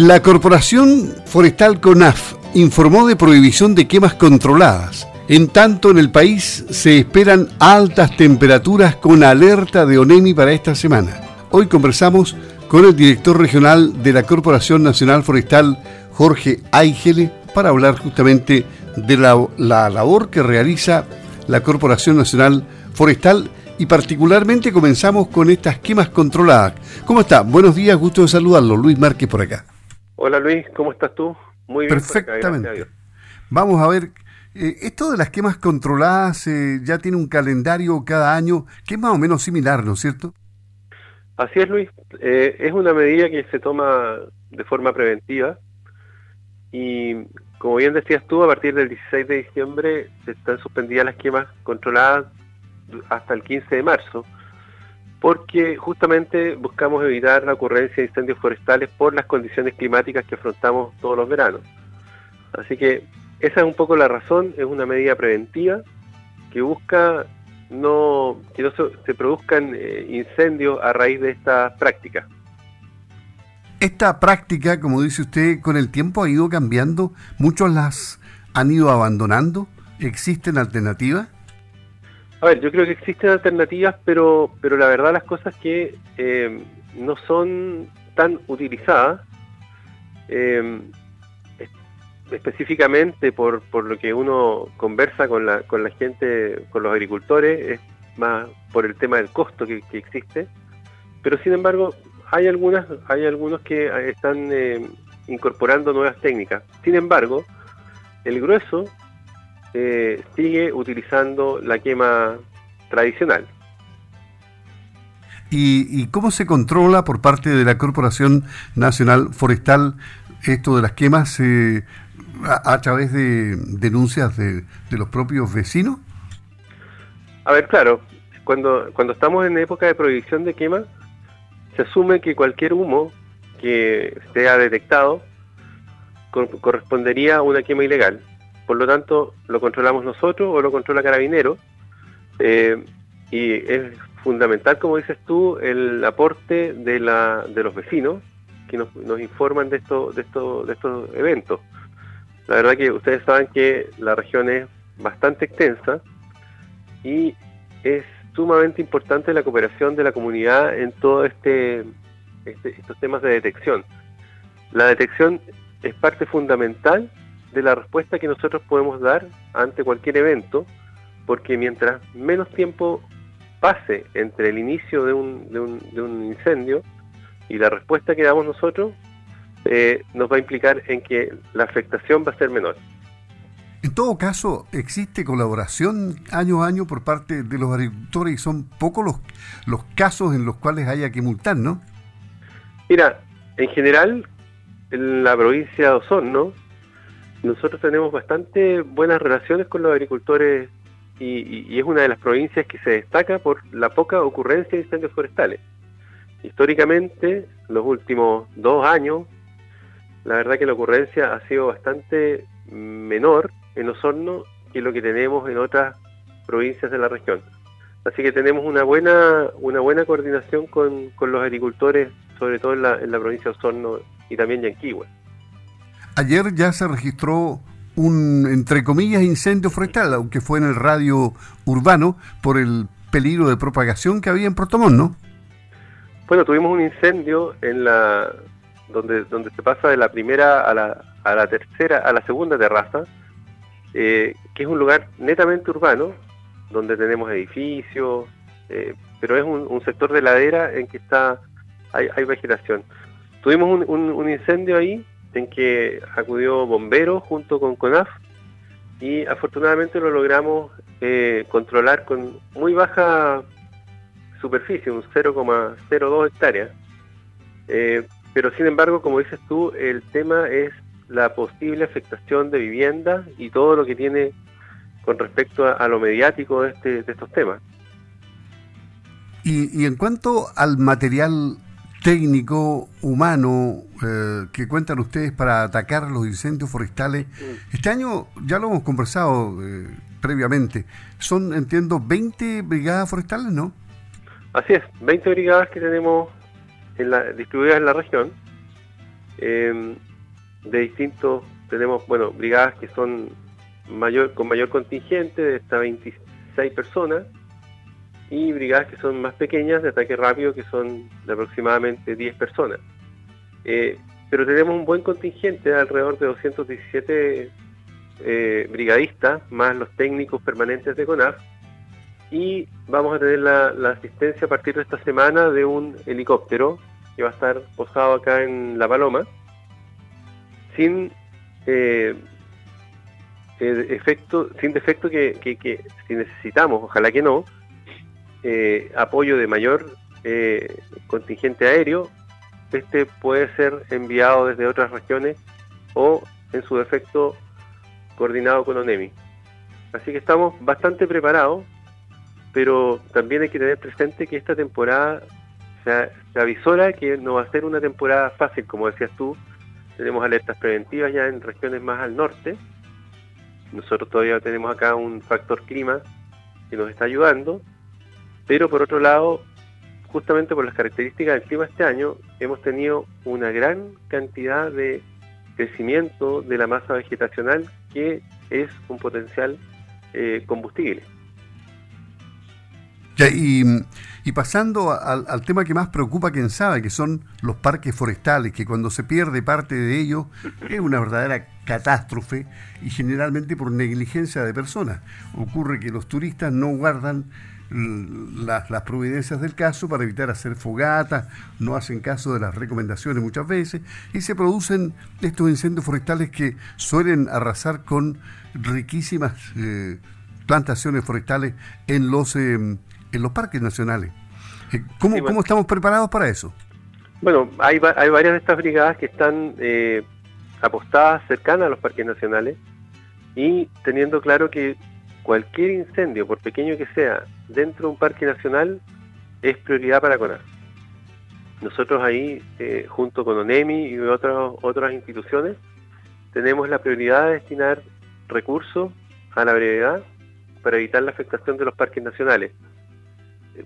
La Corporación Forestal CONAF informó de prohibición de quemas controladas. En tanto, en el país se esperan altas temperaturas con alerta de ONEMI para esta semana. Hoy conversamos con el director regional de la Corporación Nacional Forestal, Jorge Áigele, para hablar justamente de la, la labor que realiza la Corporación Nacional Forestal y particularmente comenzamos con estas quemas controladas. ¿Cómo está? Buenos días, gusto de saludarlo. Luis Márquez por acá. Hola Luis, ¿cómo estás tú? Muy bien. Perfectamente. Vamos a ver, eh, esto de las quemas controladas eh, ya tiene un calendario cada año que es más o menos similar, ¿no es cierto? Así es Luis, eh, es una medida que se toma de forma preventiva y como bien decías tú, a partir del 16 de diciembre se están suspendidas las quemas controladas hasta el 15 de marzo porque justamente buscamos evitar la ocurrencia de incendios forestales por las condiciones climáticas que afrontamos todos los veranos. Así que esa es un poco la razón, es una medida preventiva que busca no que no se, produzcan eh, incendios a raíz de esta práctica. Esta práctica, como dice usted, con el tiempo ha ido cambiando, muchos las han ido abandonando, ¿existen alternativas? A ver, yo creo que existen alternativas, pero, pero la verdad las cosas que eh, no son tan utilizadas, eh, específicamente por, por lo que uno conversa con la, con la gente, con los agricultores, es más por el tema del costo que, existe, pero sin embargo hay algunas, hay algunos que están eh, incorporando nuevas técnicas. Sin embargo, el grueso eh, sigue utilizando la quema tradicional. ¿Y, cómo se controla por parte de la Corporación Nacional Forestal esto de las quemas eh, a, través de denuncias de, los propios vecinos? A ver, claro, cuando, cuando estamos en época de prohibición de quema, se asume que cualquier humo que sea detectado correspondería a una quema ilegal por lo tanto lo controlamos nosotros o lo controla Carabinero. Eh, y es fundamental, como dices tú, el aporte de, la, de los vecinos que nos, informan de, esto, de, esto, de estos eventos. La verdad que ustedes saben que la región es bastante extensa y es sumamente importante la cooperación de la comunidad en todos este, este, estos temas de detección. La detección es parte fundamental de la respuesta que nosotros podemos dar ante cualquier evento, porque mientras menos tiempo pase entre el inicio de un, de un, de un incendio y la respuesta que damos nosotros, eh, nos va a implicar en que la afectación va a ser menor. En todo caso, existe colaboración año a año por parte de los agricultores y son pocos los, los casos en los cuales haya que multar, ¿no? Mira, en general, en la provincia de Osorno, nosotros tenemos bastante buenas relaciones con los agricultores y, es una de las provincias que se destaca por la poca ocurrencia de incendios forestales. Históricamente, los últimos dos años, la verdad que la ocurrencia ha sido bastante menor en Osorno que lo que tenemos en otras provincias de la región. Así que tenemos una buena, una buena coordinación con, los agricultores, sobre todo en la, en la provincia de Osorno y también Yanquihue. Ayer ya se registró un, entre comillas, incendio forestal, aunque fue en el radio urbano, por el peligro de propagación que había en Protomón, ¿no? Bueno, tuvimos un incendio en la donde donde se pasa de la primera a la, a la tercera, a la segunda terraza, eh, que es un lugar netamente urbano, donde tenemos edificios, eh, pero es un, sector de ladera en que está hay, hay vegetación. Tuvimos un, un incendio ahí en que acudió bomberos junto con CONAF y afortunadamente lo logramos eh, controlar con muy baja superficie, un 0,02 hectáreas. Eh, pero sin embargo, como dices tú, el tema es la posible afectación de viviendas y todo lo que tiene con respecto a, lo mediático de, este, de estos temas. Y en cuanto al material técnico, humano, eh, que cuentan ustedes para atacar los incendios forestales. Este año, ya lo hemos conversado eh, previamente, son, entiendo, 20 brigadas forestales, ¿no? Así es, 20 brigadas que tenemos en la, distribuidas en la región. em, de distintos, tenemos, bueno, brigadas que son mayor con mayor contingente, de hasta 26 personas, y brigadas que son más pequeñas, de ataque rápido, que son de aproximadamente 10 personas. Eh, pero tenemos un buen contingente, alrededor de 217 eh, brigadistas, más los técnicos permanentes de CONAF, y vamos a tener la, asistencia a partir de esta semana de un helicóptero que va a estar posado acá en La Paloma, sin eh, efecto, sin defecto que, si necesitamos, ojalá que no, eh, apoyo de mayor eh, contingente aéreo, este puede ser enviado desde otras regiones o en su defecto coordinado con ONEMI. Así que estamos bastante preparados pero también hay que tener presente que esta temporada se, avisora que no va a ser una temporada fácil, como decías tú. Tenemos alertas preventivas ya en regiones más al norte. Nosotros todavía tenemos acá un factor clima que nos está ayudando, pero por otro lado, justamente por las características del clima este año, hemos tenido una gran cantidad de crecimiento de la masa vegetacional que es un potencial eh, combustible. Y, pasando al, tema que más preocupa quien sabe, que son los parques forestales, que cuando se pierde parte de ellos es una verdadera catástrofe y generalmente por negligencia de personas. Ocurre que los turistas no guardan las, las, providencias del caso para evitar hacer fogatas, no hacen caso de las recomendaciones muchas veces y se producen estos incendios forestales que suelen arrasar con riquísimas eh, plantaciones forestales en los... Eh, en los parques nacionales. Eh, ¿Cómo, estamos preparados para eso? Bueno, hay, hay varias de estas brigadas que están eh, apostadas cercanas a los parques nacionales y teniendo claro que cualquier incendio, por pequeño que sea, dentro de un parque nacional es prioridad para CONAR. Nosotros ahí, eh, junto con ONEMI y otras, otras instituciones, tenemos la prioridad de destinar recursos a la brevedad para evitar la afectación de los parques nacionales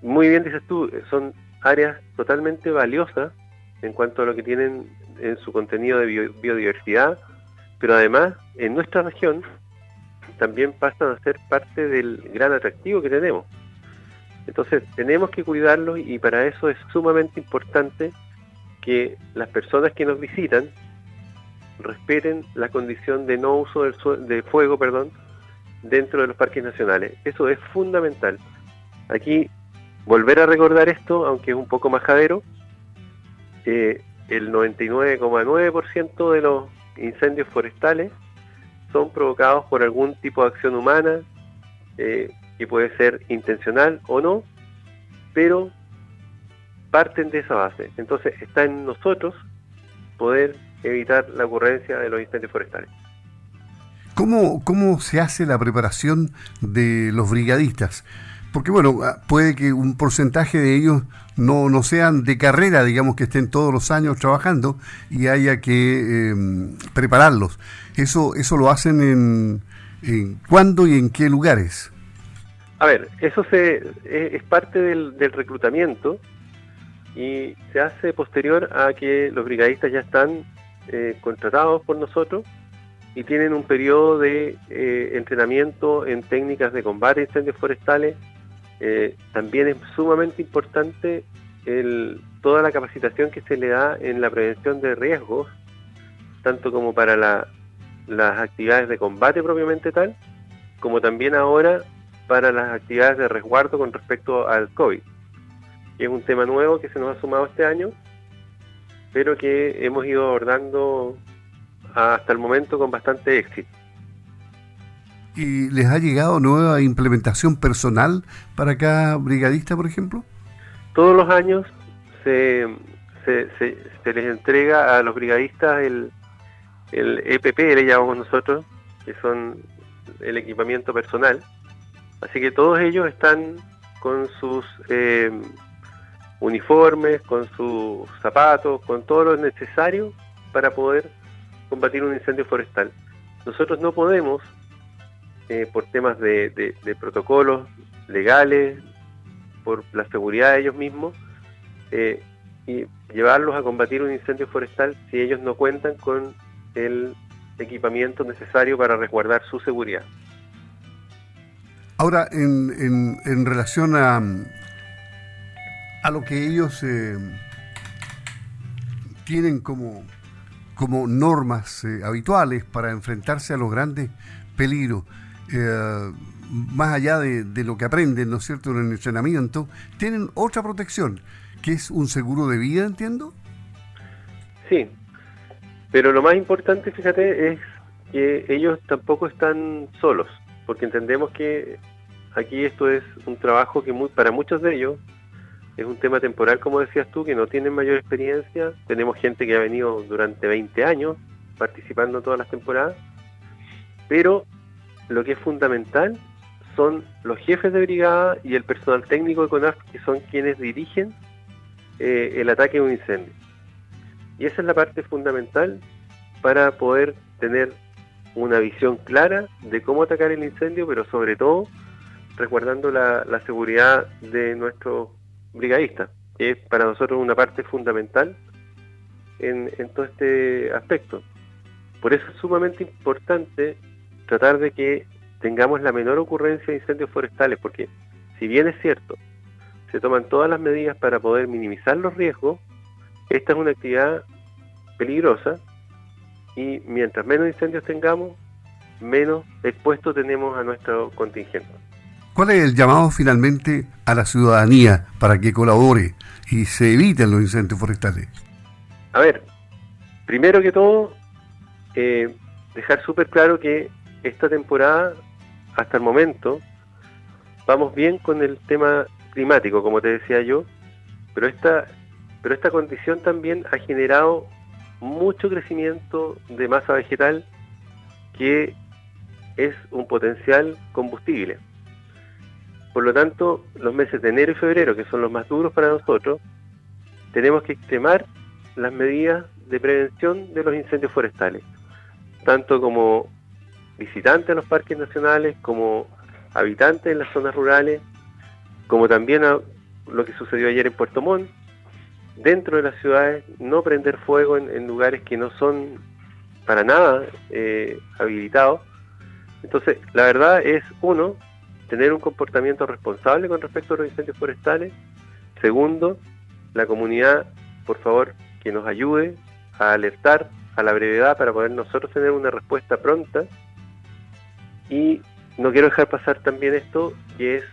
muy bien dices tú, son áreas totalmente valiosas en cuanto a lo que tienen en su contenido de biodiversidad, pero además en nuestra región también pasan a ser parte del gran atractivo que tenemos. Entonces tenemos que cuidarlos y para eso es sumamente importante que las personas que nos visitan respeten la condición de no uso del de fuego perdón, dentro de los parques nacionales. Eso es fundamental. Aquí volver a recordar esto, aunque es un poco majadero, eh, el 99,9% de los incendios forestales son provocados por algún tipo de acción humana, eh, que puede ser intencional o no, pero parten de esa base. Entonces está en nosotros poder evitar la ocurrencia de los incendios forestales. ¿Cómo, cómo se hace la preparación de los brigadistas? Porque bueno, ah, puede que un porcentaje de ellos no, no sean de carrera, digamos que estén todos los años trabajando y haya que em, prepararlos. Eso, eso lo hacen en, en cuándo y en qué lugares. A ver, eso se, es, parte del, del, reclutamiento y se hace posterior a que los brigadistas ya están eh, contratados por nosotros y tienen un periodo de eh, entrenamiento en técnicas de combate a incendios forestales eh, también es sumamente importante toda la capacitación que se le da en la prevención de riesgos, tanto como para las actividades de combate propiamente tal, como también ahora para las actividades de resguardo con respecto al COVID, es un tema nuevo que se nos ha sumado este año, pero que hemos ido abordando hasta el momento con bastante éxito. ¿Y les ha llegado nueva implementación personal para cada brigadista, por ejemplo? Todos los años se, se, les entrega a los brigadistas el, el EPP, le llamamos nosotros, que son el equipamiento personal. Así que todos ellos están con sus eh, uniformes, con sus zapatos, con todo lo necesario para poder combatir un incendio forestal. Nosotros no podemos eh, por temas de, protocolos legales, por la seguridad de ellos mismos, eh, y llevarlos a combatir un incendio forestal si ellos no cuentan con el equipamiento necesario para resguardar su seguridad. Ahora, en, en, relación a, a lo que ellos eh, tienen como, como normas habituales para enfrentarse a los grandes peligros, eh, más allá de, lo que aprenden, ¿no es cierto?, en el entrenamiento, tienen otra protección, que es un seguro de vida, entiendo. Sí, pero lo más importante, fíjate, es que ellos tampoco están solos, porque entendemos que aquí esto es un trabajo que para muchos de ellos es un tema temporal, como decías tú, que no tienen mayor experiencia. Tenemos gente que ha venido durante 20 años participando todas las temporadas, pero lo que es fundamental son los jefes de brigada y el personal técnico de CONAF, que son quienes dirigen eh, el ataque a un incendio. Y esa es la parte fundamental para poder tener una visión clara de cómo atacar el incendio, pero sobre todo resguardando la, seguridad de nuestros brigadistas, que es para nosotros una parte fundamental en, en todo este aspecto. Por eso es sumamente importante tratar de que tengamos la menor ocurrencia de incendios forestales, porque si bien es cierto, se toman todas las medidas para poder minimizar los riesgos, esta es una actividad peligrosa y mientras menos incendios tengamos, menos expuesto tenemos a nuestro contingente. ¿Cuál es el llamado finalmente a la ciudadanía para que colabore y se eviten los incendios forestales? A ver, primero que todo, eh, dejar súper claro que esta temporada, hasta el momento, vamos bien con el tema climático, como te decía yo, pero esta, pero esta condición también ha generado mucho crecimiento de masa vegetal que es un potencial combustible. Por lo tanto, los meses de enero y febrero, que son los más duros para nosotros, tenemos que extremar las medidas de prevención de los incendios forestales, tanto como visitantes a los parques nacionales, como habitantes en las zonas rurales, como también a lo que sucedió ayer en Puerto Montt, dentro de las ciudades, no prender fuego en, lugares que no son para nada eh, habilitados. Entonces, la verdad es, uno, tener un comportamiento responsable con respecto a los incendios forestales. Segundo, la comunidad, por favor, que nos ayude a alertar a la brevedad para poder nosotros tener una respuesta pronta. Y no quiero dejar pasar también esto, que es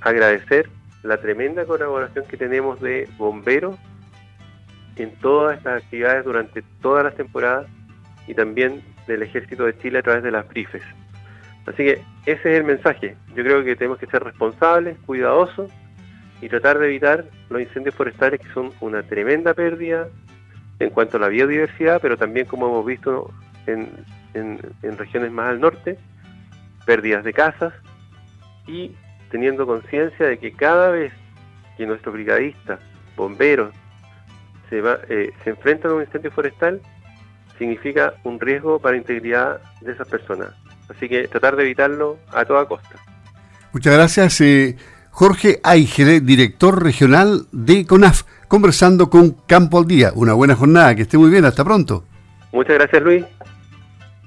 agradecer la tremenda colaboración que tenemos de bomberos en todas estas actividades durante todas las temporadas y también del Ejército de Chile a través de las brifes. Así que ese es el mensaje. Yo creo que tenemos que ser responsables, cuidadosos y tratar de evitar los incendios forestales que son una tremenda pérdida en cuanto a la biodiversidad, pero también como hemos visto en, en regiones más al norte, pérdidas de casas y teniendo conciencia de que cada vez que nuestros brigadistas, bomberos, se, va, eh, se enfrentan a un incendio forestal, significa un riesgo para la integridad de esas personas. Así que tratar de evitarlo a toda costa. Muchas gracias, eh, Jorge Aigere, director regional de CONAF, conversando con Campo al Día. Una buena jornada, que esté muy bien, hasta pronto. Muchas gracias, Luis.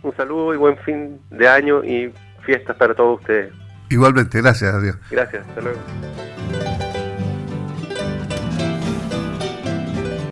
Un saludo y buen fin de año y fiestas para todos ustedes. Igualmente, gracias, adiós. Gracias, hasta luego.